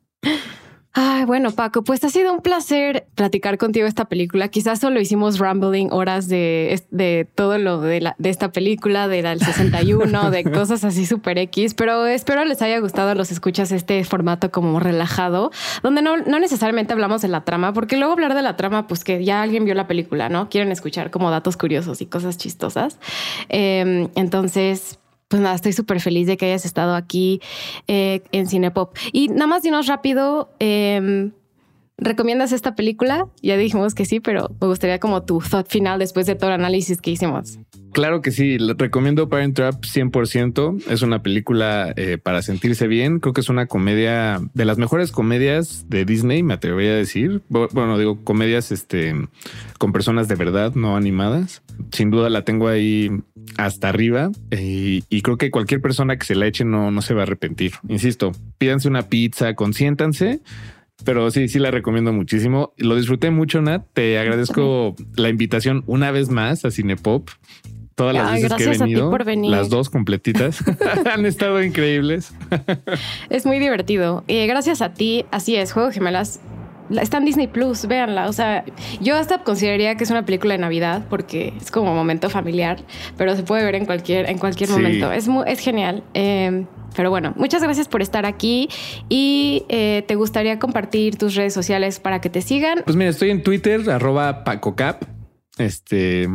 Ay, bueno, Paco, pues ha sido un placer platicar contigo esta película. Quizás solo hicimos rambling horas de, de todo lo de, la, de esta película, de la del 61, de [LAUGHS] cosas así súper X, pero espero les haya gustado a los escuchas este formato como relajado, donde no, no necesariamente hablamos de la trama, porque luego hablar de la trama, pues que ya alguien vio la película, ¿no? Quieren escuchar como datos curiosos y cosas chistosas. Eh, entonces, pues nada, estoy súper feliz de que hayas estado aquí eh, en Cinepop. Y nada más dinos rápido, eh, ¿recomiendas esta película? Ya dijimos que sí, pero me gustaría como tu thought final después de todo el análisis que hicimos. Claro que sí, le recomiendo Parent Trap 100%. Es una película eh, para sentirse bien. Creo que es una comedia de las mejores comedias de Disney, me atrevería a decir. Bueno, digo comedias este, con personas de verdad, no animadas. Sin duda la tengo ahí hasta arriba eh, y creo que cualquier persona que se la eche no, no se va a arrepentir. Insisto, pídanse una pizza, consiéntanse. Pero sí, sí la recomiendo muchísimo. Lo disfruté mucho, Nat. Te agradezco la invitación una vez más a Cinepop todas las Ay, veces que he gracias a ti venido. por venir. Las dos completitas [LAUGHS] han estado increíbles. Es muy divertido. Y gracias a ti, así es, Juego Gemelas. Está en Disney Plus, véanla. O sea, yo hasta consideraría que es una película de Navidad porque es como momento familiar, pero se puede ver en cualquier, en cualquier Sí. momento. Es, mu- es genial. Eh, pero bueno, muchas gracias por estar aquí y eh, te gustaría compartir tus redes sociales para que te sigan. Pues mira, estoy en Twitter, arroba PacoCap. Este,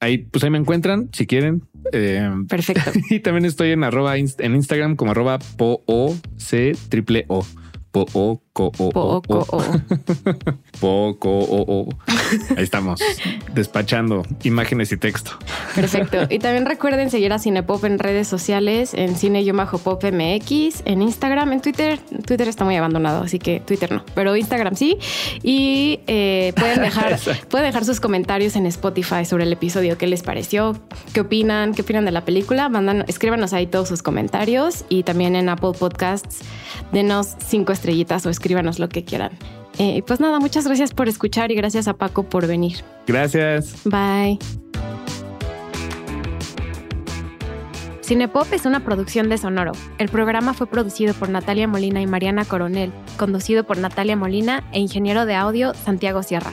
ahí, pues ahí me encuentran si quieren. Eh, Perfecto. [LAUGHS] y también estoy en arroba en Instagram como arroba po o c triple o. Po o, Poco. o. Poco [LAUGHS] o o. Ahí estamos [LAUGHS] despachando imágenes y texto. Perfecto. Y también recuerden seguir a Cinepop en redes sociales, en cine-pop MX, en Instagram, en Twitter. Twitter está muy abandonado, así que Twitter no, pero Instagram sí. Y eh, pueden, [LAUGHS] dejar, pueden dejar sus comentarios en Spotify sobre el episodio, qué les pareció, qué opinan, qué opinan de la película. Mandan, escríbanos ahí todos sus comentarios y también en Apple Podcasts, denos cinco estrellitas o escríbanos lo que quieran. Eh, pues nada, muchas gracias por escuchar y gracias a Paco por venir. Gracias. Bye. Cinepop es una producción de Sonoro. El programa fue producido por Natalia Molina y Mariana Coronel, conducido por Natalia Molina e ingeniero de audio Santiago Sierra.